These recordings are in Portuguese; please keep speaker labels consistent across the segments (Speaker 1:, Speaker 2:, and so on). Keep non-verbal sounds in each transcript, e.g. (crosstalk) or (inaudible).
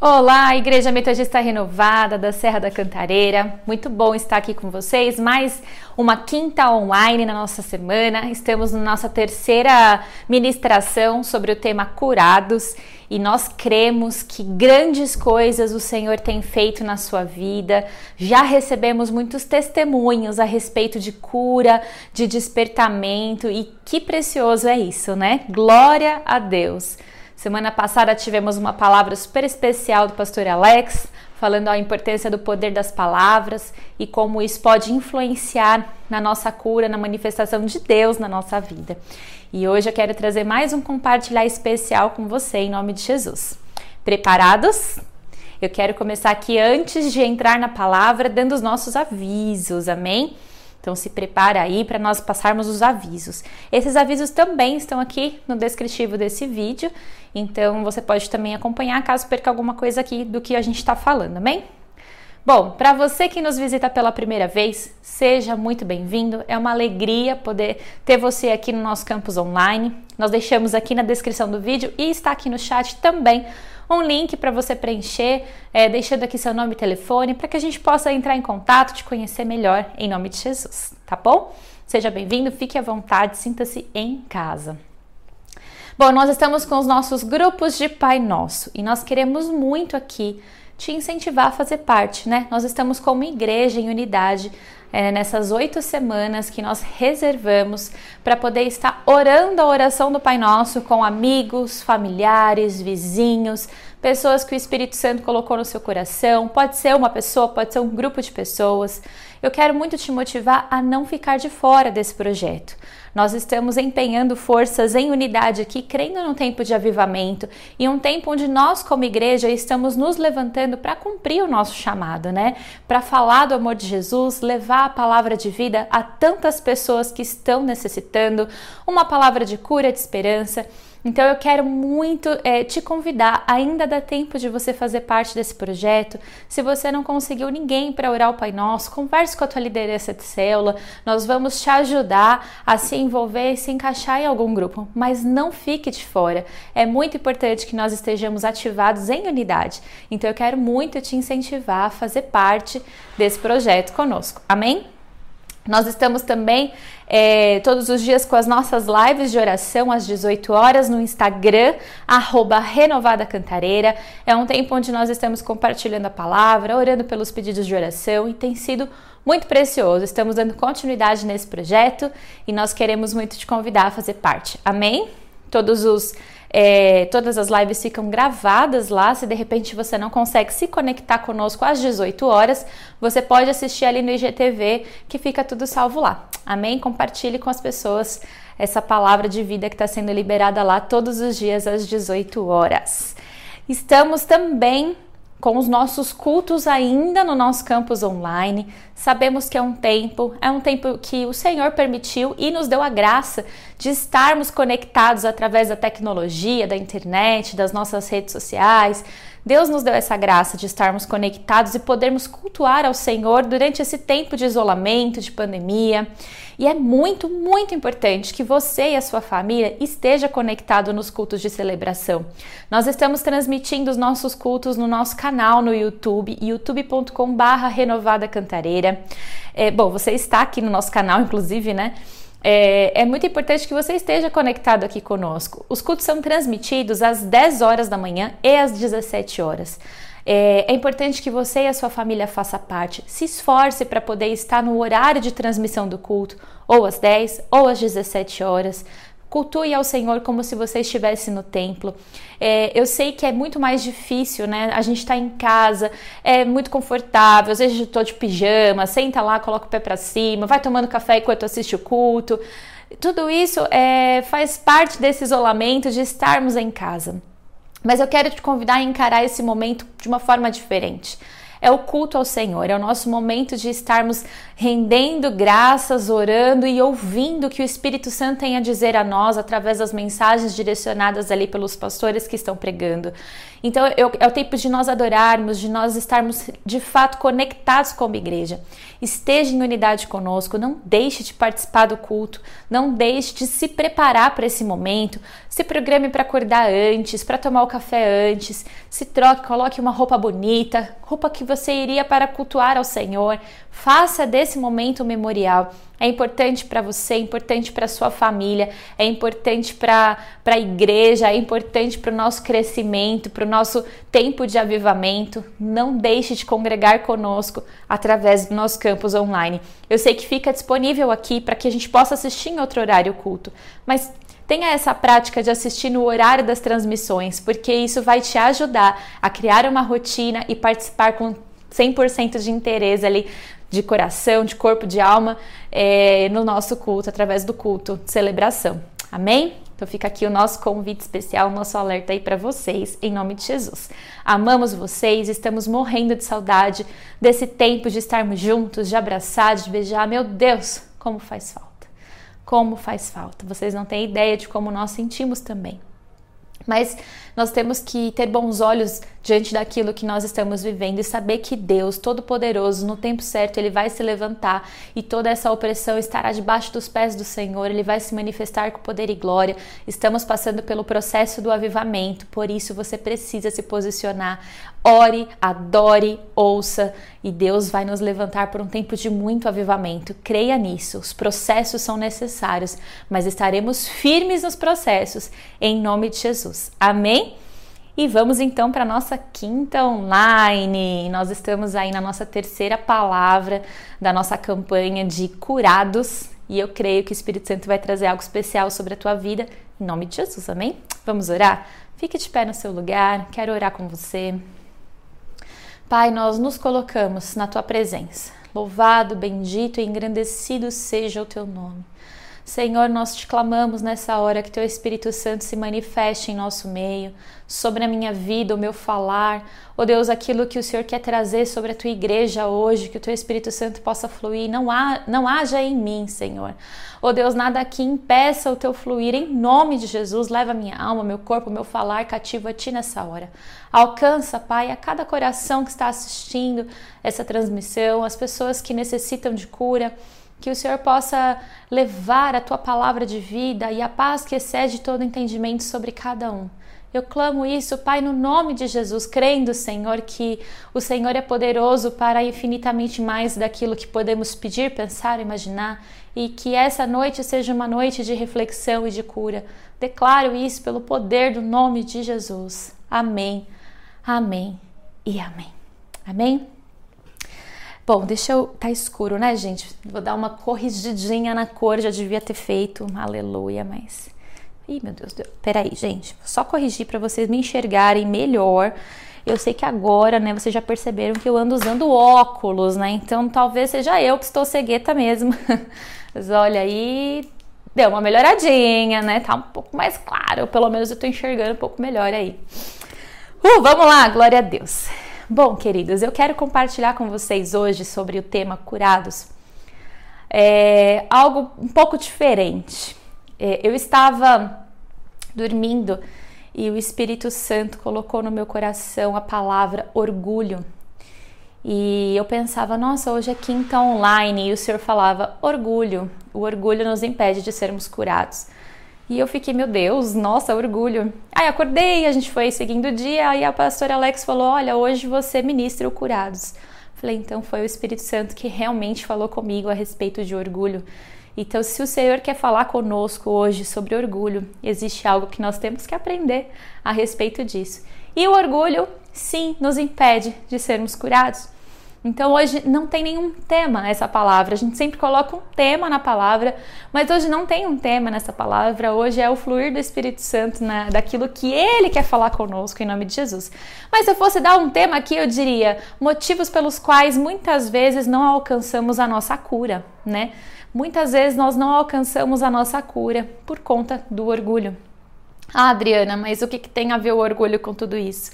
Speaker 1: Olá, Igreja Metodista Renovada da Serra da Cantareira. Muito bom estar aqui com vocês. Mais uma quinta online na nossa semana. Estamos na nossa terceira ministração sobre o tema curados e nós cremos que grandes coisas o Senhor tem feito na sua vida. Já recebemos muitos testemunhos a respeito de cura, de despertamento e que precioso é isso, né? Glória a Deus. Semana passada tivemos uma palavra super especial do pastor Alex, falando a importância do poder das palavras e como isso pode influenciar na nossa cura, na manifestação de Deus na nossa vida. E hoje eu quero trazer mais um compartilhar especial com você em nome de Jesus. Preparados? Eu quero começar aqui antes de entrar na palavra dando os nossos avisos, amém? Então se prepara aí para nós passarmos os avisos. Esses avisos também estão aqui no descritivo desse vídeo, então você pode também acompanhar caso perca alguma coisa aqui do que a gente está falando, amém? Bom, para você que nos visita pela primeira vez, seja muito bem-vindo. É uma alegria poder ter você aqui no nosso campus online. Nós deixamos aqui na descrição do vídeo e está aqui no chat também um link para você preencher, é, deixando aqui seu nome e telefone, para que a gente possa entrar em contato, te conhecer melhor, em nome de Jesus, tá bom? Seja bem-vindo, fique à vontade, sinta-se em casa. Bom, nós estamos com os nossos grupos de Pai Nosso e nós queremos muito aqui te incentivar a fazer parte, né? Nós estamos como igreja em unidade é, nessas oito semanas que nós reservamos para poder estar orando a oração do Pai Nosso com amigos, familiares, vizinhos, pessoas que o Espírito Santo colocou no seu coração. Pode ser uma pessoa, pode ser um grupo de pessoas. Eu quero muito te motivar a não ficar de fora desse projeto. Nós estamos empenhando forças em unidade aqui, crendo num tempo de avivamento e um tempo onde nós, como igreja, estamos nos levantando para cumprir o nosso chamado, né? Para falar do amor de Jesus, levar a palavra de vida a tantas pessoas que estão necessitando, uma palavra de cura, de esperança. Então eu quero muito é, te convidar, ainda dá tempo de você fazer parte desse projeto. Se você não conseguiu ninguém para orar o Pai Nosso, converse com a tua liderança de célula. Nós vamos te ajudar a se envolver e se encaixar em algum grupo, mas não fique de fora. É muito importante que nós estejamos ativados em unidade. Então eu quero muito te incentivar a fazer parte desse projeto conosco. Amém? Nós estamos também é, todos os dias com as nossas lives de oração às 18 horas no Instagram, arroba Renovada Cantareira. É um tempo onde nós estamos compartilhando a palavra, orando pelos pedidos de oração e tem sido muito precioso. Estamos dando continuidade nesse projeto e nós queremos muito te convidar a fazer parte. Amém? Todos os é, todas as lives ficam gravadas lá. Se de repente você não consegue se conectar conosco às 18 horas, você pode assistir ali no IGTV, que fica tudo salvo lá. Amém? Compartilhe com as pessoas essa palavra de vida que está sendo liberada lá todos os dias às 18 horas. Estamos também com os nossos cultos ainda no nosso campus online. Sabemos que é um tempo, é um tempo que o Senhor permitiu e nos deu a graça de estarmos conectados através da tecnologia, da internet, das nossas redes sociais, Deus nos deu essa graça de estarmos conectados e podermos cultuar ao Senhor durante esse tempo de isolamento, de pandemia. E é muito, muito importante que você e a sua família esteja conectado nos cultos de celebração. Nós estamos transmitindo os nossos cultos no nosso canal no YouTube, youtube.com/renovada cantareira. É, bom, você está aqui no nosso canal, inclusive, né? É, é, muito importante que você esteja conectado aqui conosco. Os cultos são transmitidos às 10 horas da manhã e às 17 horas. É, é importante que você e a sua família façam parte. Se esforce para poder estar no horário de transmissão do culto, ou às 10 ou às 17 horas. Cultue ao Senhor como se você estivesse no templo. É, eu sei que é muito mais difícil, né? A gente está em casa, é muito confortável. Às vezes eu tô de pijama, senta lá, coloca o pé para cima, vai tomando café enquanto assiste o culto. Tudo isso é, faz parte desse isolamento de estarmos em casa. Mas eu quero te convidar a encarar esse momento de uma forma diferente é o culto ao Senhor, é o nosso momento de estarmos rendendo graças, orando e ouvindo o que o Espírito Santo tem a dizer a nós através das mensagens direcionadas ali pelos pastores que estão pregando. Então eu, é o tempo de nós adorarmos, de nós estarmos de fato conectados com a igreja. Esteja em unidade conosco, não deixe de participar do culto, não deixe de se preparar para esse momento. Se programe para acordar antes, para tomar o café antes, se troque, coloque uma roupa bonita, roupa que você iria para cultuar ao Senhor. Faça desse momento um memorial. É importante para você, é importante para sua família, é importante para a igreja, é importante para o nosso crescimento, para o nosso tempo de avivamento. Não deixe de congregar conosco através do nosso campus online. Eu sei que fica disponível aqui para que a gente possa assistir em outro horário culto, mas tenha essa prática de assistir no horário das transmissões, porque isso vai te ajudar a criar uma rotina e participar com 100% de interesse ali de coração, de corpo, de alma é, no nosso culto, através do culto celebração. Amém? Então fica aqui o nosso convite especial, o nosso alerta aí para vocês, em nome de Jesus. Amamos vocês, estamos morrendo de saudade desse tempo de estarmos juntos, de abraçar, de beijar. Meu Deus, como faz falta. Como faz falta. Vocês não têm ideia de como nós sentimos também. Mas nós temos que ter bons olhos diante daquilo que nós estamos vivendo e saber que Deus, Todo-Poderoso, no tempo certo, ele vai se levantar e toda essa opressão estará debaixo dos pés do Senhor, ele vai se manifestar com poder e glória. Estamos passando pelo processo do avivamento, por isso você precisa se posicionar. Ore, adore, ouça e Deus vai nos levantar por um tempo de muito avivamento. Creia nisso. Os processos são necessários, mas estaremos firmes nos processos em nome de Jesus. Amém? E vamos então para a nossa quinta online. Nós estamos aí na nossa terceira palavra da nossa campanha de curados. E eu creio que o Espírito Santo vai trazer algo especial sobre a tua vida. Em nome de Jesus, amém? Vamos orar? Fique de pé no seu lugar, quero orar com você. Pai, nós nos colocamos na tua presença. Louvado, bendito e engrandecido seja o teu nome. Senhor, nós te clamamos nessa hora que teu Espírito Santo se manifeste em nosso meio, sobre a minha vida, o meu falar. Ó oh Deus, aquilo que o Senhor quer trazer sobre a tua igreja hoje, que o teu Espírito Santo possa fluir. Não, há, não haja em mim, Senhor. Ó oh Deus, nada aqui impeça o teu fluir. Em nome de Jesus, leva minha alma, meu corpo, meu falar cativo a ti nessa hora. Alcança, Pai, a cada coração que está assistindo essa transmissão, as pessoas que necessitam de cura que o Senhor possa levar a tua palavra de vida e a paz que excede todo entendimento sobre cada um. Eu clamo isso, Pai, no nome de Jesus, crendo, Senhor, que o Senhor é poderoso para infinitamente mais daquilo que podemos pedir, pensar, imaginar, e que essa noite seja uma noite de reflexão e de cura. Declaro isso pelo poder do nome de Jesus. Amém, amém e amém. Amém? Bom, deixa eu. Tá escuro, né, gente? Vou dar uma corrigidinha na cor, já devia ter feito. Aleluia, mas. Ih, meu Deus, peraí, gente. Só corrigir para vocês me enxergarem melhor. Eu sei que agora, né, vocês já perceberam que eu ando usando óculos, né? Então talvez seja eu que estou cegueta mesmo. (laughs) Mas olha aí, deu uma melhoradinha, né? Tá um pouco mais claro. Pelo menos eu tô enxergando um pouco melhor aí. Uh, vamos lá, glória a Deus. Bom, queridos, eu quero compartilhar com vocês hoje sobre o tema curados. É algo um pouco diferente. É, eu estava dormindo e o Espírito Santo colocou no meu coração a palavra orgulho. E eu pensava, nossa, hoje é quinta online, e o Senhor falava orgulho. O orgulho nos impede de sermos curados. E eu fiquei, meu Deus, nossa, orgulho. Aí acordei, a gente foi seguindo o dia, aí a pastora Alex falou: Olha, hoje você ministra o curados. Falei, então foi o Espírito Santo que realmente falou comigo a respeito de orgulho. Então, se o Senhor quer falar conosco hoje sobre orgulho, existe algo que nós temos que aprender a respeito disso. E o orgulho, sim, nos impede de sermos curados. Então hoje não tem nenhum tema essa palavra. A gente sempre coloca um tema na palavra, mas hoje não tem um tema nessa palavra. Hoje é o fluir do Espírito Santo na, daquilo que ele quer falar conosco em nome de Jesus. Mas se eu fosse dar um tema aqui, eu diria motivos pelos quais muitas vezes não alcançamos a nossa cura, né? Muitas vezes nós não alcançamos a nossa cura por conta do orgulho. Ah, Adriana, mas o que, que tem a ver o orgulho com tudo isso?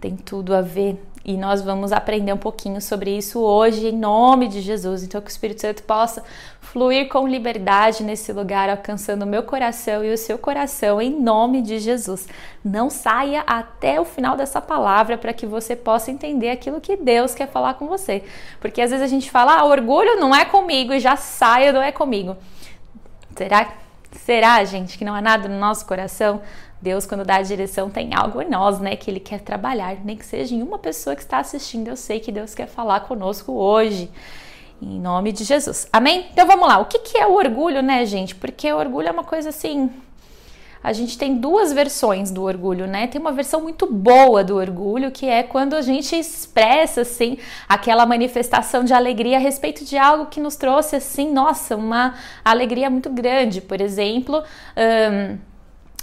Speaker 1: tem tudo a ver e nós vamos aprender um pouquinho sobre isso hoje, em nome de Jesus. Então, que o Espírito Santo possa fluir com liberdade nesse lugar, alcançando o meu coração e o seu coração, em nome de Jesus. Não saia até o final dessa palavra para que você possa entender aquilo que Deus quer falar com você. Porque às vezes a gente fala, ah, orgulho não é comigo e já saia, não é comigo. Será? Será, gente, que não há nada no nosso coração? Deus, quando dá a direção, tem algo em nós, né? Que Ele quer trabalhar, nem que seja em uma pessoa que está assistindo. Eu sei que Deus quer falar conosco hoje. Em nome de Jesus. Amém? Então vamos lá. O que, que é o orgulho, né, gente? Porque o orgulho é uma coisa assim. A gente tem duas versões do orgulho, né? Tem uma versão muito boa do orgulho, que é quando a gente expressa, assim, aquela manifestação de alegria a respeito de algo que nos trouxe, assim, nossa, uma alegria muito grande. Por exemplo,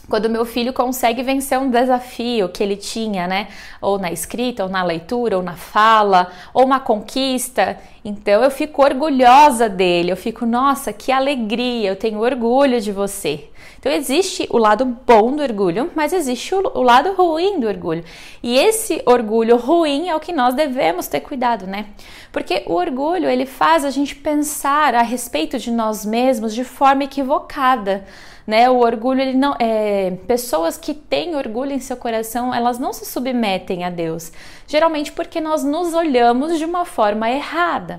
Speaker 1: quando meu filho consegue vencer um desafio que ele tinha, né? Ou na escrita, ou na leitura, ou na fala, ou uma conquista. Então eu fico orgulhosa dele, eu fico, nossa, que alegria, eu tenho orgulho de você. Então existe o lado bom do orgulho, mas existe o, o lado ruim do orgulho. E esse orgulho ruim é o que nós devemos ter cuidado, né? Porque o orgulho, ele faz a gente pensar a respeito de nós mesmos de forma equivocada né? O orgulho, ele não é pessoas que têm orgulho em seu coração, elas não se submetem a Deus. Geralmente porque nós nos olhamos de uma forma errada.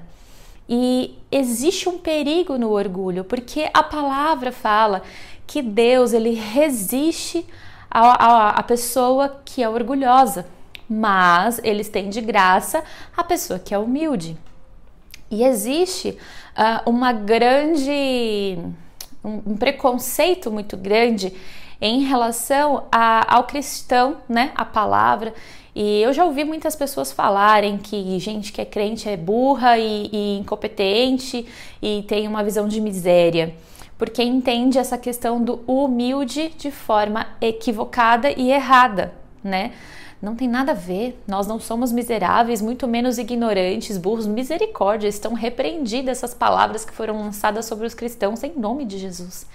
Speaker 1: E existe um perigo no orgulho, porque a palavra fala que Deus ele resiste a, a, a pessoa que é orgulhosa, mas ele estende graça à pessoa que é humilde. E existe uh, uma grande um, um preconceito muito grande em relação a, ao cristão, né? A palavra. E eu já ouvi muitas pessoas falarem que gente que é crente é burra e, e incompetente e tem uma visão de miséria, porque entende essa questão do humilde de forma equivocada e errada, né? Não tem nada a ver. Nós não somos miseráveis, muito menos ignorantes, burros. Misericórdia, estão repreendidas essas palavras que foram lançadas sobre os cristãos em nome de Jesus.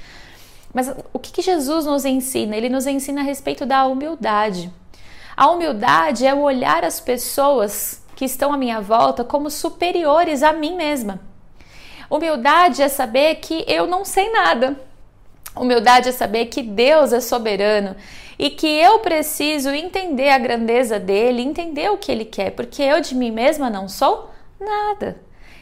Speaker 1: Mas o que, que Jesus nos ensina? Ele nos ensina a respeito da humildade. A humildade é o olhar as pessoas que estão à minha volta como superiores a mim mesma. Humildade é saber que eu não sei nada. Humildade é saber que Deus é soberano e que eu preciso entender a grandeza dele, entender o que ele quer, porque eu de mim mesma não sou nada.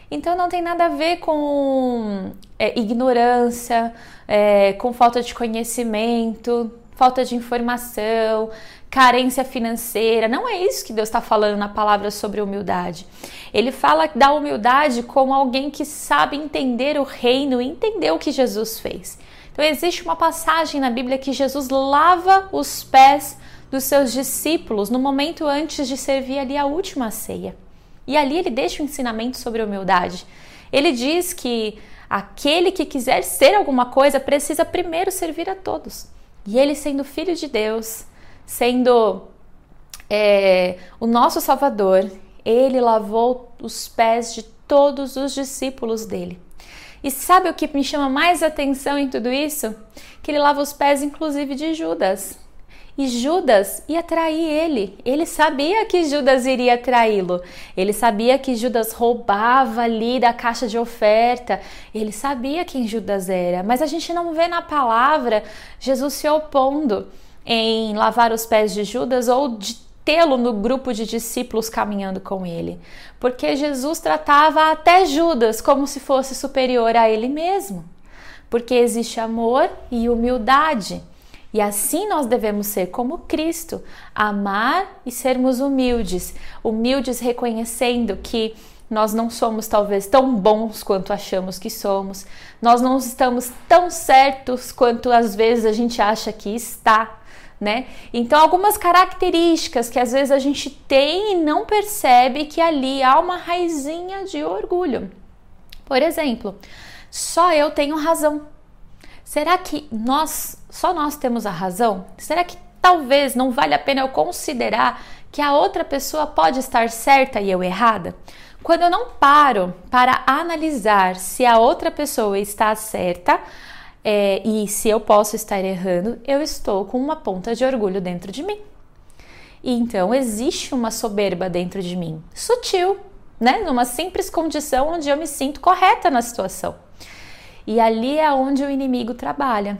Speaker 1: Então não tem nada a ver com é, ignorância, é, com falta de conhecimento, falta de informação, carência financeira. Não é isso que Deus está falando na palavra sobre humildade. Ele fala da humildade como alguém que sabe entender o reino e entender o que Jesus fez. Então, existe uma passagem na Bíblia que Jesus lava os pés dos seus discípulos no momento antes de servir ali a última ceia. E ali ele deixa o um ensinamento sobre humildade. Ele diz que aquele que quiser ser alguma coisa precisa primeiro servir a todos. E ele, sendo filho de Deus, sendo é, o nosso Salvador, ele lavou os pés de todos os discípulos dele. E sabe o que me chama mais atenção em tudo isso? Que ele lava os pés, inclusive, de Judas. E Judas ia trair ele. Ele sabia que Judas iria traí-lo. Ele sabia que Judas roubava ali da caixa de oferta. Ele sabia quem Judas era. Mas a gente não vê na palavra Jesus se opondo em lavar os pés de Judas ou de tê-lo no grupo de discípulos caminhando com ele, porque Jesus tratava até Judas como se fosse superior a ele mesmo, porque existe amor e humildade. E assim nós devemos ser como Cristo, amar e sermos humildes, humildes reconhecendo que nós não somos talvez tão bons quanto achamos que somos, nós não estamos tão certos quanto às vezes a gente acha que está né? Então, algumas características que às vezes a gente tem e não percebe que ali há uma raizinha de orgulho. Por exemplo, só eu tenho razão. Será que nós, só nós temos a razão? Será que talvez não vale a pena eu considerar que a outra pessoa pode estar certa e eu errada? Quando eu não paro para analisar se a outra pessoa está certa, é, e se eu posso estar errando, eu estou com uma ponta de orgulho dentro de mim. E então existe uma soberba dentro de mim, sutil, né? Numa simples condição onde eu me sinto correta na situação. E ali é onde o inimigo trabalha.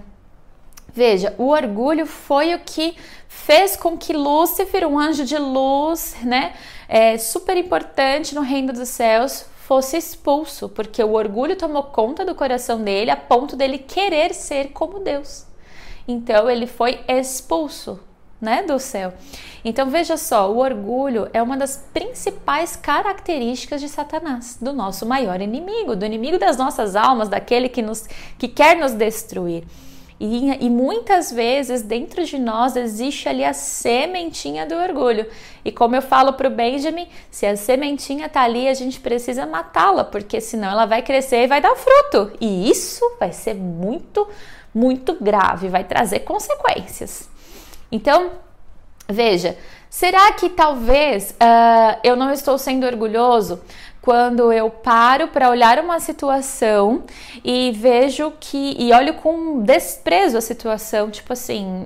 Speaker 1: Veja, o orgulho foi o que fez com que Lúcifer, um anjo de luz, né, é, super importante no reino dos céus, fosse expulso, porque o orgulho tomou conta do coração dele a ponto dele querer ser como Deus. Então ele foi expulso, né, do céu. Então veja só, o orgulho é uma das principais características de Satanás, do nosso maior inimigo, do inimigo das nossas almas, daquele que nos que quer nos destruir. E, e, muitas vezes dentro de nós existe ali a sementinha do orgulho. E como eu falo para o Benjamin, se a sementinha está ali, a gente precisa matá-la, porque senão ela vai crescer e vai dar fruto. E isso vai ser muito, muito grave, vai trazer consequências. Então, veja, será que talvez uh, eu não estou sendo orgulhoso quando eu paro para olhar uma situação e vejo que e olho com desprezo a situação, tipo assim,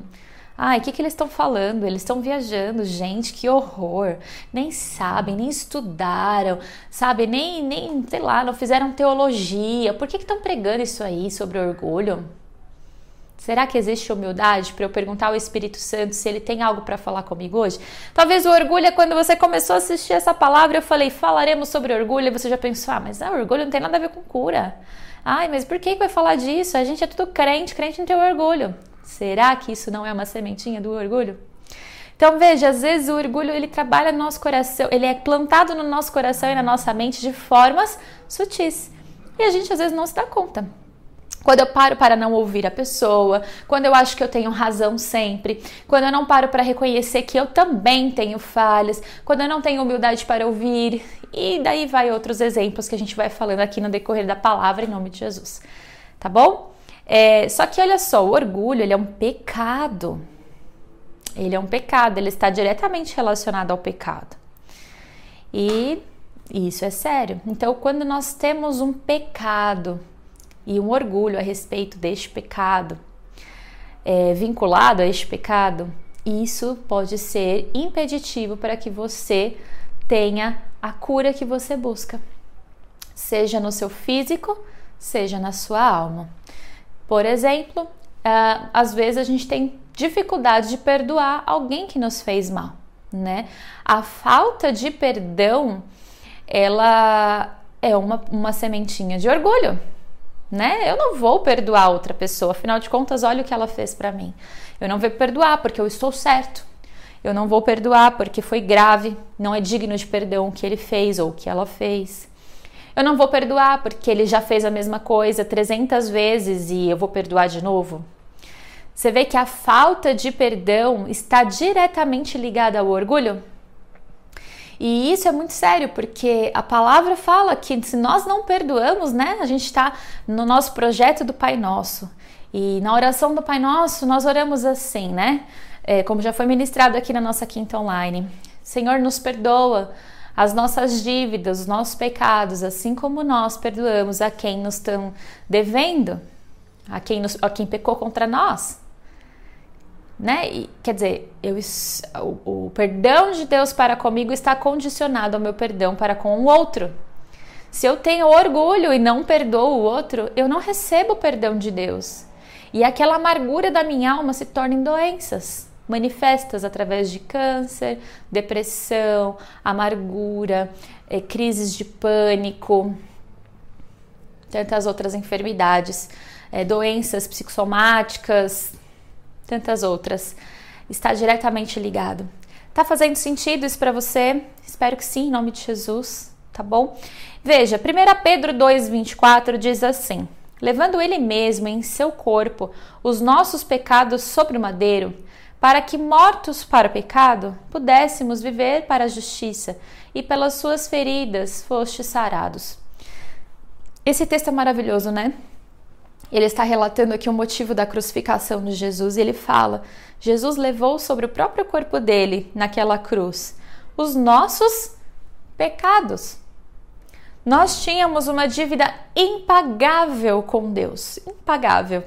Speaker 1: Ai, o que, que eles estão falando? Eles estão viajando, gente, que horror. Nem sabem, nem estudaram, sabe? Nem, nem, sei lá, não fizeram teologia. Por que estão pregando isso aí sobre orgulho? Será que existe humildade para eu perguntar ao Espírito Santo se ele tem algo para falar comigo hoje? Talvez o orgulho é quando você começou a assistir essa palavra, eu falei, falaremos sobre orgulho, e você já pensou, ah, mas ah, orgulho não tem nada a ver com cura. Ai, mas por que vai falar disso? A gente é tudo crente, crente não tem orgulho. Será que isso não é uma sementinha do orgulho? Então veja, às vezes o orgulho ele trabalha no nosso coração, ele é plantado no nosso coração e na nossa mente de formas sutis. E a gente às vezes não se dá conta. Quando eu paro para não ouvir a pessoa, quando eu acho que eu tenho razão sempre, quando eu não paro para reconhecer que eu também tenho falhas, quando eu não tenho humildade para ouvir, e daí vai outros exemplos que a gente vai falando aqui no decorrer da palavra em nome de Jesus, tá bom? É, só que olha só, o orgulho ele é um pecado. Ele é um pecado, ele está diretamente relacionado ao pecado. E isso é sério. Então, quando nós temos um pecado e um orgulho a respeito deste pecado, é, vinculado a este pecado, isso pode ser impeditivo para que você tenha a cura que você busca, seja no seu físico, seja na sua alma. Por exemplo, uh, às vezes a gente tem dificuldade de perdoar alguém que nos fez mal, né? A falta de perdão, ela é uma, uma sementinha de orgulho, né? Eu não vou perdoar outra pessoa, afinal de contas, olha o que ela fez para mim. Eu não vou perdoar porque eu estou certo. Eu não vou perdoar porque foi grave, não é digno de perdão o que ele fez ou o que ela fez. Eu não vou perdoar porque ele já fez a mesma coisa 300 vezes e eu vou perdoar de novo. Você vê que a falta de perdão está diretamente ligada ao orgulho? E isso é muito sério, porque a palavra fala que se nós não perdoamos, né, a gente está no nosso projeto do Pai Nosso. E na oração do Pai Nosso, nós oramos assim, né? É, como já foi ministrado aqui na nossa quinta online. Senhor, nos perdoa as nossas dívidas, os nossos pecados, assim como nós perdoamos a quem nos estão devendo, a quem, nos, a quem pecou contra nós né? E, quer dizer, eu, o, o perdão de Deus para comigo está condicionado ao meu perdão para com o outro. Se eu tenho orgulho e não perdoo o outro, eu não recebo o perdão de Deus. E aquela amargura da minha alma se torna em doenças manifestas através de câncer, depressão, amargura, é, crises de pânico, tantas outras enfermidades, é, doenças psicossomáticas, tantas outras. Está diretamente ligado. Tá fazendo sentido isso para você? Espero que sim, em nome de Jesus, tá bom? Veja, 1 Pedro 2,24 diz assim: Levando ele mesmo em seu corpo os nossos pecados sobre o madeiro, para que, mortos para o pecado, pudéssemos viver para a justiça, e pelas suas feridas fostes sarados. Esse texto é maravilhoso, né? Ele está relatando aqui o motivo da crucificação de Jesus e ele fala: Jesus levou sobre o próprio corpo dele, naquela cruz, os nossos pecados. Nós tínhamos uma dívida impagável com Deus, impagável.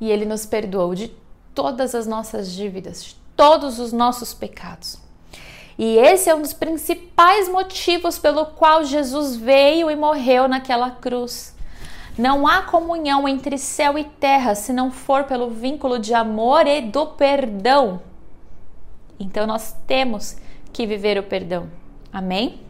Speaker 1: E ele nos perdoou de todas as nossas dívidas, de todos os nossos pecados. E esse é um dos principais motivos pelo qual Jesus veio e morreu naquela cruz. Não há comunhão entre céu e terra se não for pelo vínculo de amor e do perdão. Então nós temos que viver o perdão. Amém?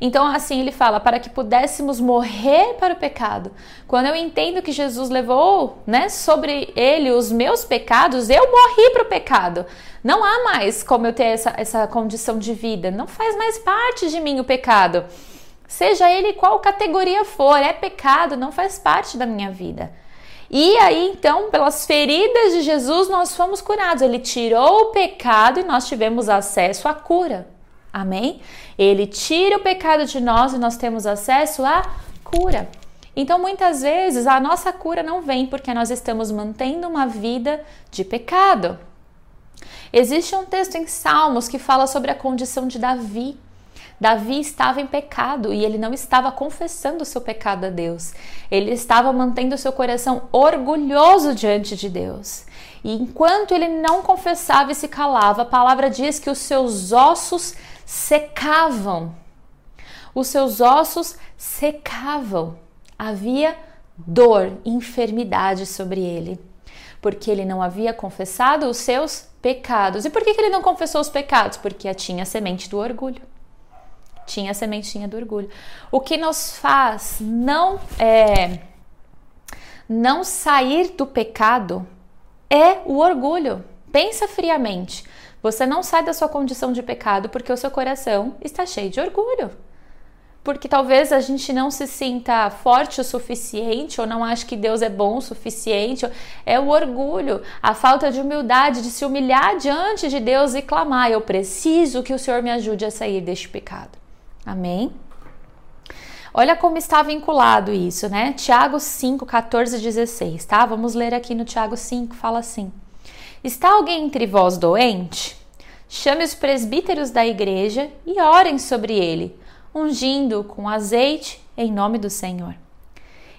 Speaker 1: Então, assim ele fala, para que pudéssemos morrer para o pecado. Quando eu entendo que Jesus levou, né, sobre ele os meus pecados, eu morri para o pecado. Não há mais como eu ter essa, essa condição de vida. Não faz mais parte de mim o pecado. Seja ele qual categoria for, é pecado, não faz parte da minha vida. E aí, então, pelas feridas de Jesus, nós fomos curados. Ele tirou o pecado e nós tivemos acesso à cura. Amém? Ele tira o pecado de nós e nós temos acesso à cura. Então, muitas vezes, a nossa cura não vem porque nós estamos mantendo uma vida de pecado. Existe um texto em Salmos que fala sobre a condição de Davi. Davi estava em pecado e ele não estava confessando o seu pecado a Deus. Ele estava mantendo seu coração orgulhoso diante de Deus. E enquanto ele não confessava e se calava, a palavra diz que os seus ossos secavam. Os seus ossos secavam. Havia dor, enfermidade sobre ele, porque ele não havia confessado os seus pecados. E por que, ele não confessou os pecados? Porque tinha a semente do orgulho. Tinha a sementinha do orgulho. O que nos faz não é, não sair do pecado é o orgulho. Pensa friamente. Você não sai da sua condição de pecado porque o seu coração está cheio de orgulho. Porque talvez a gente não se sinta forte o suficiente ou não ache que Deus é bom o suficiente. É o orgulho, a falta de humildade, de se humilhar diante de Deus e clamar: Eu preciso que o Senhor me ajude a sair deste pecado. Amém? Olha como está vinculado isso, né? Tiago 5, 14 e 16, tá? Vamos ler aqui no Tiago 5, fala assim. Está alguém entre vós doente? Chame os presbíteros da igreja e orem sobre ele, ungindo com azeite em nome do Senhor.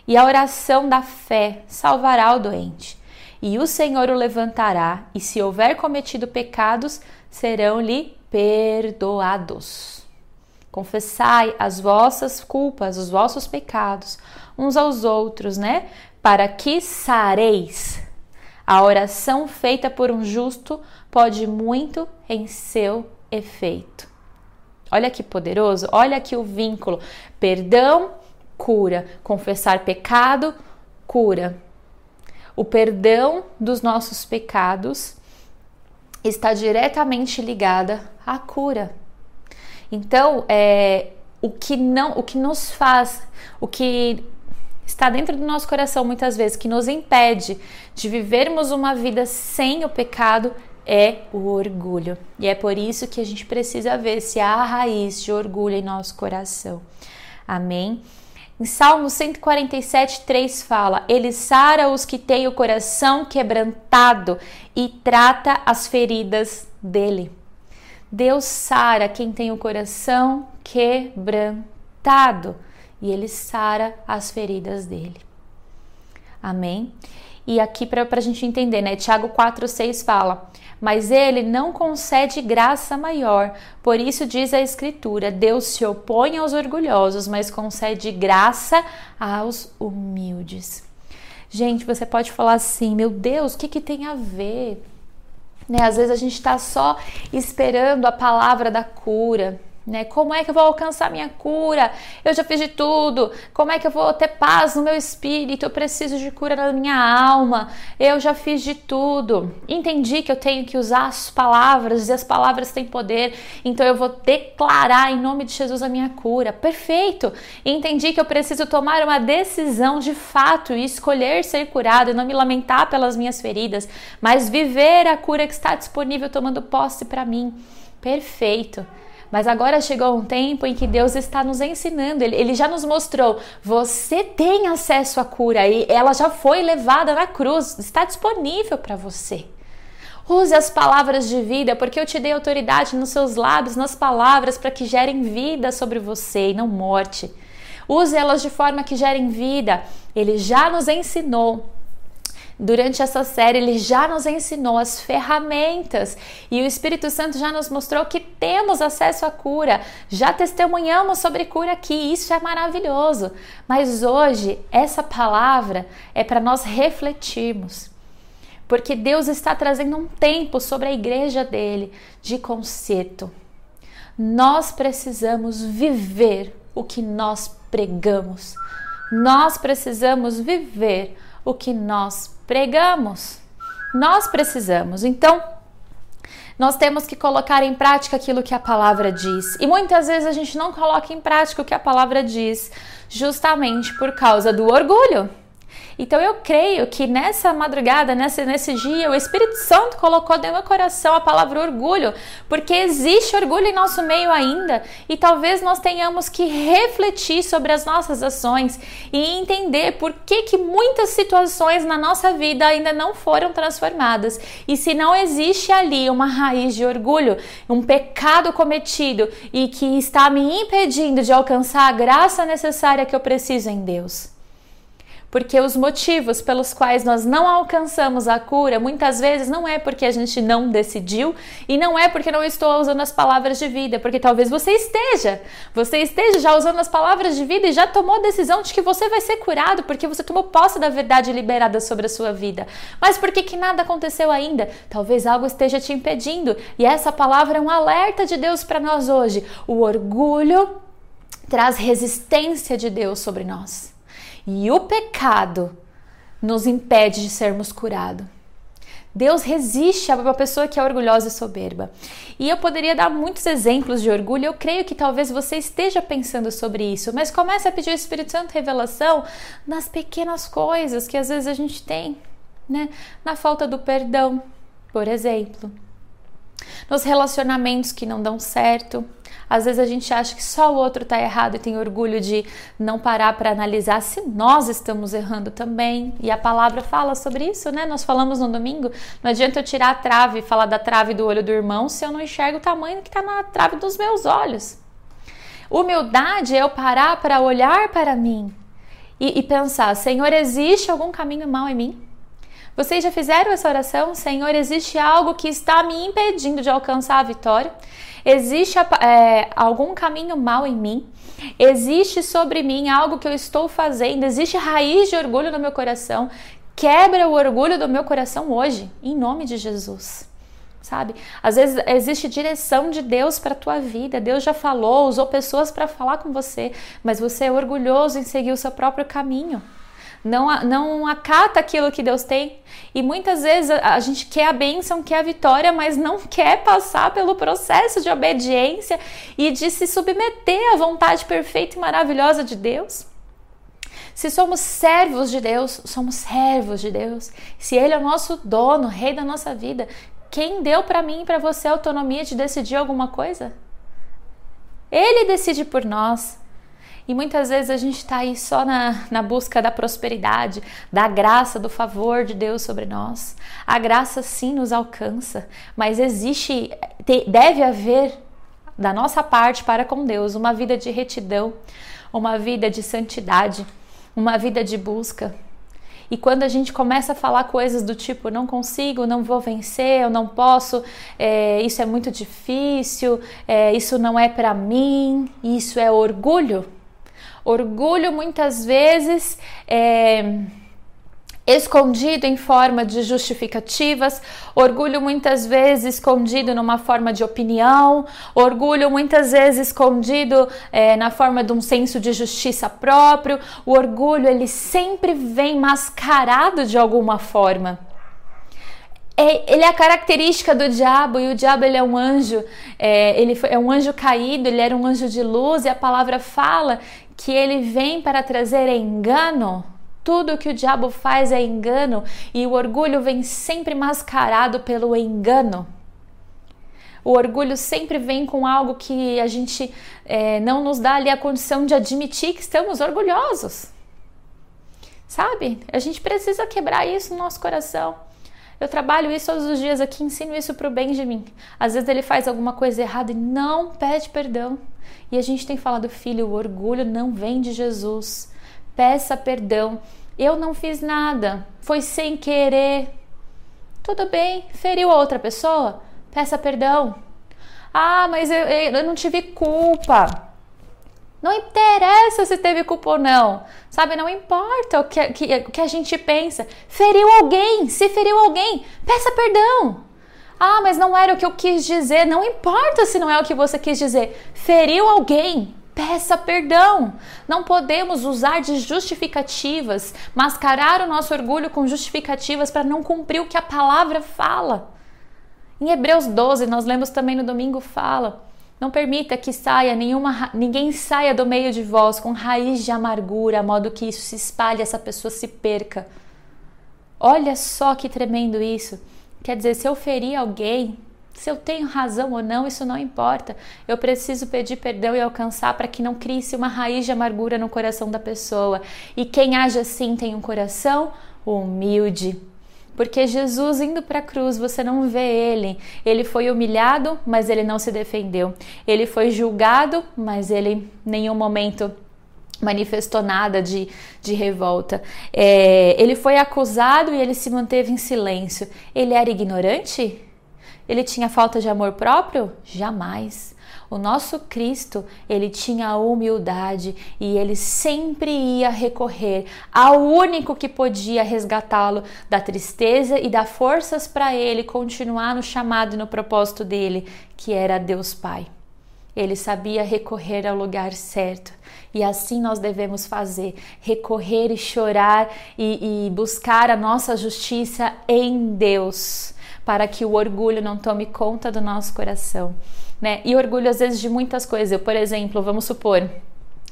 Speaker 1: E a oração da fé salvará o doente, e o Senhor o levantará, e se houver cometido pecados, serão-lhe perdoados. Confessai as vossas culpas, os vossos pecados, uns aos outros, né? Para que sareis. A oração feita por um justo pode muito em seu efeito. Olha que poderoso, olha aqui o vínculo. Perdão, cura. Confessar pecado, cura. O perdão dos nossos pecados está diretamente ligada à cura. Então, é, o que não, o que nos faz, o que está dentro do nosso coração muitas vezes, que nos impede de vivermos uma vida sem o pecado, é o orgulho. E é por isso que a gente precisa ver se há raiz de orgulho em nosso coração. Amém? Em Salmo 147, 3 fala: Ele sara os que têm o coração quebrantado e trata as feridas dele. Deus sara quem tem o coração quebrantado e ele sara as feridas dele. Amém? E aqui para a gente entender, né? Tiago 4,6 fala: Mas ele não concede graça maior. Por isso diz a Escritura: Deus se opõe aos orgulhosos, mas concede graça aos humildes. Gente, você pode falar assim: Meu Deus, o que, que tem a ver? Né? Às vezes a gente está só esperando a palavra da cura. Né? Como é que eu vou alcançar minha cura? Eu já fiz de tudo. Como é que eu vou ter paz no meu espírito? Eu preciso de cura na minha alma. Eu já fiz de tudo. Entendi que eu tenho que usar as palavras e as palavras têm poder. Então eu vou declarar em nome de Jesus a minha cura. Perfeito. Entendi que eu preciso tomar uma decisão de fato e escolher ser curado e não me lamentar pelas minhas feridas, mas viver a cura que está disponível tomando posse para mim. Perfeito. Mas agora chegou um tempo em que Deus está nos ensinando, ele, ele já nos mostrou: você tem acesso à cura e ela já foi levada na cruz, está disponível para você. Use as palavras de vida, porque eu te dei autoridade nos seus lábios, nas palavras, para que gerem vida sobre você e não morte. Use elas de forma que gerem vida. Ele já nos ensinou Durante essa série, ele já nos ensinou as ferramentas e o Espírito Santo já nos mostrou que temos acesso à cura. Já testemunhamos sobre cura aqui, isso é maravilhoso. Mas hoje, essa palavra é para nós refletirmos. Porque Deus está trazendo um tempo sobre a igreja dele de conserto. Nós precisamos viver o que nós pregamos. Nós precisamos viver o que nós pregamos. Nós precisamos. Então, nós temos que colocar em prática aquilo que a palavra diz. E muitas vezes a gente não coloca em prática o que a palavra diz, justamente por causa do orgulho. Então eu creio que nessa madrugada, nesse, dia, o Espírito Santo colocou dentro do meu coração a palavra orgulho, porque existe orgulho em nosso meio ainda e talvez nós tenhamos que refletir sobre as nossas ações e entender por que, que muitas situações na nossa vida ainda não foram transformadas. E se não existe ali uma raiz de orgulho, um pecado cometido e que está me impedindo de alcançar a graça necessária que eu preciso em Deus. Porque os motivos pelos quais nós não alcançamos a cura muitas vezes não é porque a gente não decidiu e não é porque não estou usando as palavras de vida, porque talvez você esteja, você esteja já usando as palavras de vida e já tomou a decisão de que você vai ser curado porque você tomou posse da verdade liberada sobre a sua vida. Mas por que, nada aconteceu ainda? Talvez algo esteja te impedindo e essa palavra é um alerta de Deus para nós hoje. O orgulho traz resistência de Deus sobre nós. E o pecado nos impede de sermos curados. Deus resiste a uma pessoa que é orgulhosa e soberba. E eu poderia dar muitos exemplos de orgulho. Eu creio que talvez você esteja pensando sobre isso, mas comece a pedir ao Espírito Santo revelação nas pequenas coisas que às vezes a gente tem, né? Na falta do perdão, por exemplo. Nos relacionamentos que não dão certo, às vezes a gente acha que só o outro está errado e tem orgulho de não parar para analisar se nós estamos errando também. E a palavra fala sobre isso, né? Nós falamos no domingo. Não adianta eu tirar a trave e falar da trave do olho do irmão se eu não enxergo o tamanho que está na trave dos meus olhos. Humildade é eu parar para olhar para mim e, e pensar: Senhor, existe algum caminho mal em mim? Vocês já fizeram essa oração? Senhor, existe algo que está me impedindo de alcançar a vitória? Existe é, algum caminho mal em mim? Existe sobre mim algo que eu estou fazendo? Existe raiz de orgulho no meu coração? Quebra o orgulho do meu coração hoje, em nome de Jesus. Sabe? Às vezes existe direção de Deus para a tua vida. Deus já falou, usou pessoas para falar com você, mas você é orgulhoso em seguir o seu próprio caminho não, não acata aquilo que Deus tem. E muitas vezes a, a gente quer a bênção, quer a vitória, mas não quer passar pelo processo de obediência e de se submeter à vontade perfeita e maravilhosa de Deus. Se somos servos de Deus, somos servos de Deus. Se Ele é o nosso dono, rei da nossa vida, quem deu para mim e para você a autonomia de decidir alguma coisa? Ele decide por nós. E muitas vezes a gente está aí só na, na busca da prosperidade, da graça, do favor de Deus sobre nós. A graça sim nos alcança, mas existe, deve haver da nossa parte para com Deus uma vida de retidão, uma vida de santidade, uma vida de busca. E quando a gente começa a falar coisas do tipo não consigo, não vou vencer, eu não posso, é, isso é muito difícil, é, isso não é para mim, isso é orgulho, Orgulho muitas vezes é escondido em forma de justificativas, orgulho muitas vezes escondido numa forma de opinião, orgulho muitas vezes escondido é, na forma de um senso de justiça próprio. O orgulho ele sempre vem mascarado de alguma forma. É, ele é a característica do diabo e o diabo ele é um anjo, é, ele é um anjo caído, ele era um anjo de luz e a palavra fala que ele vem para trazer engano. Tudo que o diabo faz é engano e o orgulho vem sempre mascarado pelo engano. O orgulho sempre vem com algo que a gente é, não nos dá ali a condição de admitir que estamos orgulhosos. Sabe? A gente precisa quebrar isso no nosso coração. Eu trabalho isso todos os dias aqui, ensino isso para o Benjamin. Às vezes ele faz alguma coisa errada e não pede perdão. E a gente tem falado, filho, o orgulho não vem de Jesus. Peça perdão. Eu não fiz nada, foi sem querer. Tudo bem, feriu a outra pessoa? Peça perdão. Ah, mas eu, eu não tive culpa. Não interessa se teve culpa ou não, sabe? Não importa o que, que, que a gente pensa. Feriu alguém, se feriu alguém, peça perdão. Ah, mas não era o que eu quis dizer. Não importa se não é o que você quis dizer. Feriu alguém, peça perdão. Não podemos usar de justificativas, mascarar o nosso orgulho com justificativas para não cumprir o que a palavra fala. Em Hebreus 12, nós lemos também no domingo, fala não permita que saia nenhuma, ninguém saia do meio de vós com raiz de amargura, a modo que isso se espalhe, essa pessoa se perca. Olha só que tremendo isso. Quer dizer, se eu ferir alguém, se eu tenho razão ou não, isso não importa. Eu preciso pedir perdão e alcançar para que não crie-se uma raiz de amargura no coração da pessoa. E quem age assim tem um coração humilde. Porque Jesus indo para a cruz, você não vê ele. Ele foi humilhado, mas ele não se defendeu. Ele foi julgado, mas ele em nenhum momento manifestou nada de, de revolta. É, ele foi acusado e ele se manteve em silêncio. Ele era ignorante? Ele tinha falta de amor próprio? Jamais. O nosso Cristo, ele tinha humildade e ele sempre ia recorrer ao único que podia resgatá-lo da tristeza e dar forças para ele continuar no chamado e no propósito dele, que era Deus Pai. Ele sabia recorrer ao lugar certo. E assim nós devemos fazer: recorrer e chorar e, e buscar a nossa justiça em Deus, para que o orgulho não tome conta do nosso coração né? E orgulho às vezes de muitas coisas. Eu, por exemplo, vamos supor,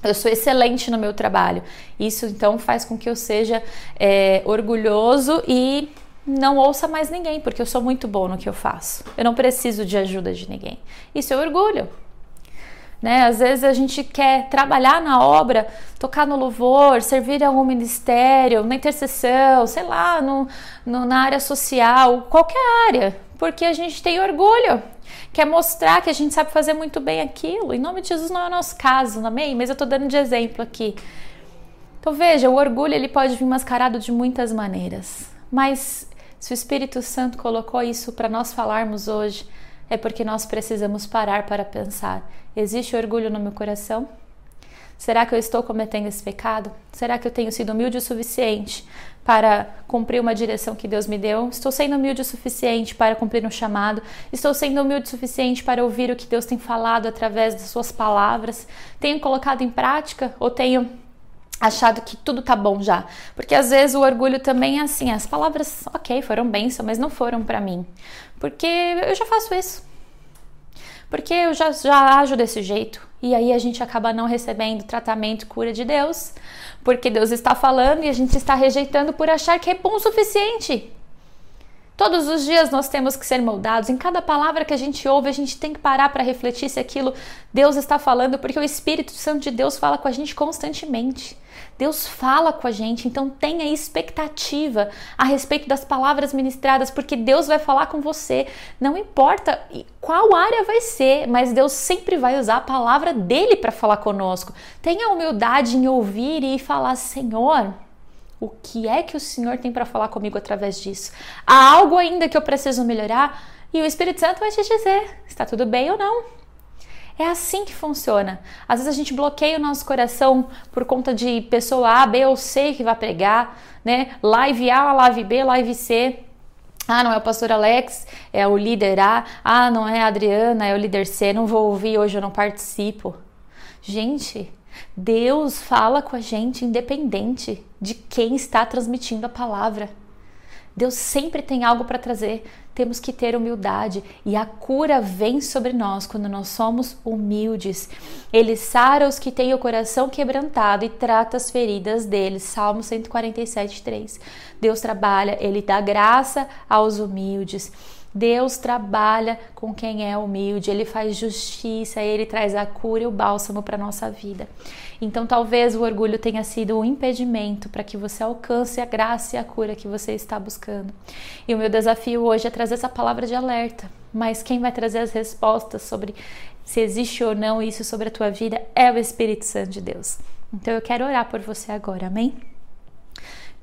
Speaker 1: eu sou excelente no meu trabalho. Isso então faz com que eu seja é, orgulhoso e não ouça mais ninguém, porque eu sou muito bom no que eu faço. Eu não preciso de ajuda de ninguém. Isso é orgulho. Né? Às vezes a gente quer trabalhar na obra, tocar no louvor, servir em algum ministério, na intercessão, sei lá, no, no, na área social, qualquer área, porque a gente tem orgulho quer mostrar que a gente sabe fazer muito bem aquilo. Em nome de Jesus não é o nosso caso, amém? Mas eu estou dando de exemplo aqui. Então veja, o orgulho ele pode vir mascarado de muitas maneiras, mas se o Espírito Santo colocou isso para nós falarmos hoje, é porque nós precisamos parar para pensar: existe orgulho no meu coração? Será que eu estou cometendo esse pecado? Será que eu tenho sido humilde o suficiente para cumprir uma direção que Deus me deu? Estou sendo humilde o suficiente para cumprir um chamado? Estou sendo humilde o suficiente para ouvir o que Deus tem falado através das suas palavras? Tenho colocado em prática ou tenho achado que tudo tá bom já. Porque às vezes o orgulho também é assim, as palavras, ok, foram bênção, mas não foram para mim. Porque eu já faço isso. Porque eu já, já ajo desse jeito. E aí a gente acaba não recebendo tratamento cura de Deus, porque Deus está falando e a gente está rejeitando por achar que é bom o suficiente. Todos os dias nós temos que ser moldados. Em cada palavra que a gente ouve, a gente tem que parar para refletir se aquilo Deus está falando, porque o Espírito Santo de Deus fala com a gente constantemente. Deus fala com a gente, então tenha expectativa a respeito das palavras ministradas, porque Deus vai falar com você. Não importa qual área vai ser, mas Deus sempre vai usar a palavra dele para falar conosco. Tenha humildade em ouvir e falar: Senhor, o que é que o Senhor tem para falar comigo através disso? Há algo ainda que eu preciso melhorar? E o Espírito Santo vai te dizer: está tudo bem ou não. É assim que funciona. Às vezes a gente bloqueia o nosso coração por conta de pessoa A, B ou C que vai pregar, né? Live A, live B, live C. Ah, não é o pastor Alex, é o líder A. Ah, não é a Adriana, é o líder C. Não vou ouvir hoje, eu não participo. Gente, Deus fala com a gente independente de quem está transmitindo a palavra. Deus sempre tem algo para trazer. Temos que ter humildade e a cura vem sobre nós quando nós somos humildes. Ele sara os que têm o coração quebrantado e trata as feridas deles. Salmo 147, 3. Deus trabalha, ele dá graça aos humildes. Deus trabalha com quem é humilde, ele faz justiça, ele traz a cura e o bálsamo para nossa vida. Então, talvez o orgulho tenha sido um impedimento para que você alcance a graça e a cura que você está buscando. E o meu desafio hoje é trazer essa palavra de alerta, mas quem vai trazer as respostas sobre se existe ou não isso sobre a tua vida é o Espírito Santo de Deus. Então, eu quero orar por você agora, amém?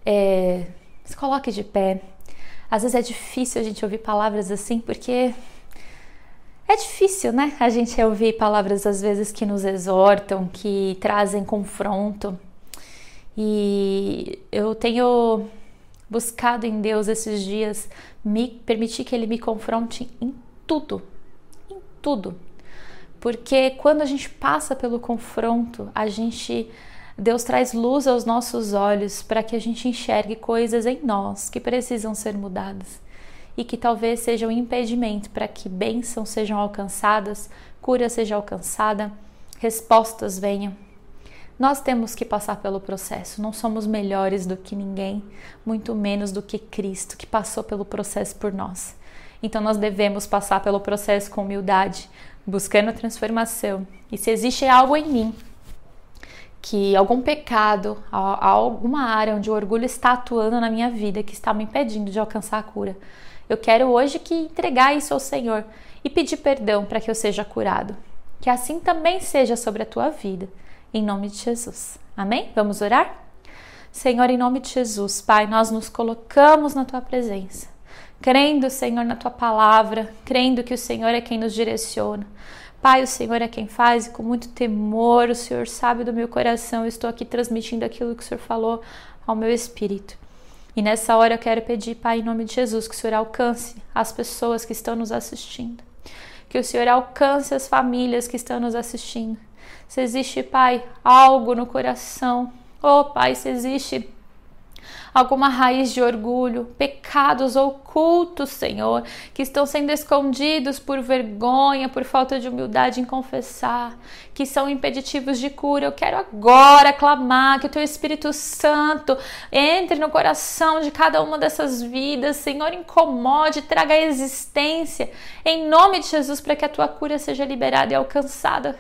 Speaker 1: é, se coloque de pé. Às vezes é difícil a gente ouvir palavras assim, porque é difícil, né? A gente ouvir palavras às vezes que nos exortam, que trazem confronto. E eu tenho buscado em Deus esses dias me permitir que Ele me confronte em tudo, em tudo. Porque quando a gente passa pelo confronto, a gente Deus traz luz aos nossos olhos para que a gente enxergue coisas em nós que precisam ser mudadas e que talvez sejam um impedimento para que bênçãos sejam alcançadas, cura seja alcançada, respostas venham. Nós temos que passar pelo processo, não somos melhores do que ninguém, muito menos do que Cristo, que passou pelo processo por nós. Então nós devemos passar pelo processo com humildade, buscando a transformação. E se existe algo em mim, que algum pecado, alguma área onde o orgulho está atuando na minha vida, que está me impedindo de alcançar a cura, eu quero hoje que entregar isso ao Senhor e pedir perdão para que eu seja curado. Que assim também seja sobre a tua vida, em nome de Jesus. Amém? Vamos orar? Senhor, em nome de Jesus, Pai, nós nos colocamos na tua presença, crendo, Senhor, na tua palavra, crendo que o Senhor é quem nos direciona. Pai, o Senhor é quem faz e com muito temor, o Senhor sabe do meu coração, eu estou aqui transmitindo aquilo que o Senhor falou ao meu espírito. E nessa hora eu quero pedir, Pai, em nome de Jesus, que o Senhor alcance as pessoas que estão nos assistindo. Que o Senhor alcance as famílias que estão nos assistindo. Se existe, Pai, algo no coração, oh Pai, se existe alguma raiz de orgulho, pecados ocultos, Senhor, que estão sendo escondidos por vergonha, por falta de humildade em confessar, que são impeditivos de cura. Eu quero agora clamar que o teu Espírito Santo entre no coração de cada uma dessas vidas, Senhor, incomode, traga a existência, em nome de Jesus, para que a tua cura seja liberada e alcançada.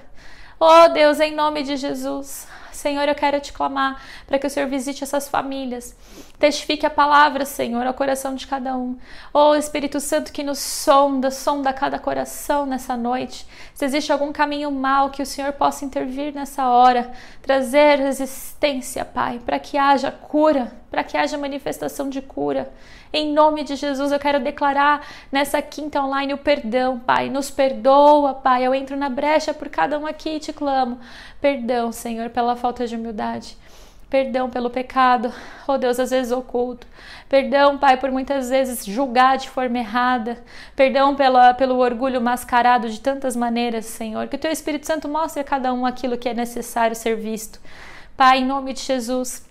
Speaker 1: Oh Deus, em nome de Jesus. Senhor, eu quero te clamar para que o Senhor visite essas famílias. Testifique a palavra, Senhor, ao coração de cada um. Oh, Espírito Santo que nos sonda, sonda cada coração nessa noite. Se existe algum caminho mal, que o Senhor possa intervir nessa hora, trazer resistência, Pai, para que haja cura, para que haja manifestação de cura. Em nome de Jesus, eu quero declarar nessa quinta online o perdão, Pai. Nos perdoa, Pai. Eu entro na brecha por cada um aqui e te clamo. Perdão, Senhor, pela falta de humildade. Perdão pelo pecado, oh Deus, às vezes oculto. Perdão, Pai, por muitas vezes julgar de forma errada. Perdão pela, pelo orgulho mascarado de tantas maneiras, Senhor. Que o Teu Espírito Santo mostre a cada um aquilo que é necessário ser visto. Pai, em nome de Jesus,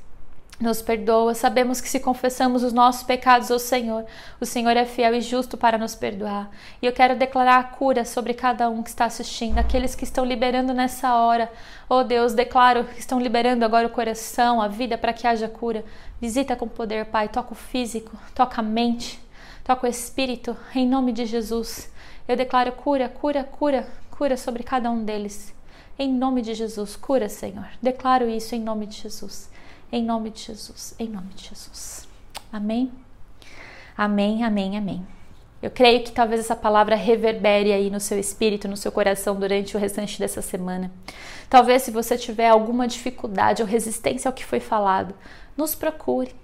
Speaker 1: nos perdoa. Sabemos que se confessamos os nossos pecados ao Senhor, o Senhor é fiel e justo para nos perdoar. E eu quero declarar a cura sobre cada um que está assistindo, aqueles que estão liberando nessa hora. Oh Deus, declaro que estão liberando agora o coração, a vida para que haja cura. Visita com poder, Pai. Toca o físico, toca a mente, toca o espírito, em nome de Jesus. Eu declaro cura, cura, cura, cura sobre cada um deles. Em nome de Jesus, cura, Senhor. Declaro isso em nome de Jesus. Em nome de Jesus, em nome de Jesus. Amém? Amém, amém, amém. Eu creio que talvez essa palavra reverbere aí no seu espírito, no seu coração durante o restante dessa semana. Talvez se você tiver alguma dificuldade ou resistência ao que foi falado, nos procure.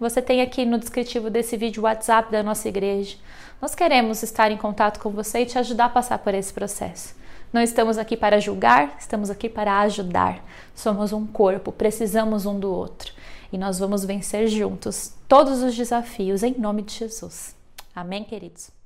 Speaker 1: Você tem aqui no descritivo desse vídeo o WhatsApp da nossa igreja. Nós queremos estar em contato com você e te ajudar a passar por esse processo. Não estamos aqui para julgar, estamos aqui para ajudar. Somos um corpo, precisamos um do outro. E nós vamos vencer juntos todos os desafios em nome de Jesus. Amém, queridos?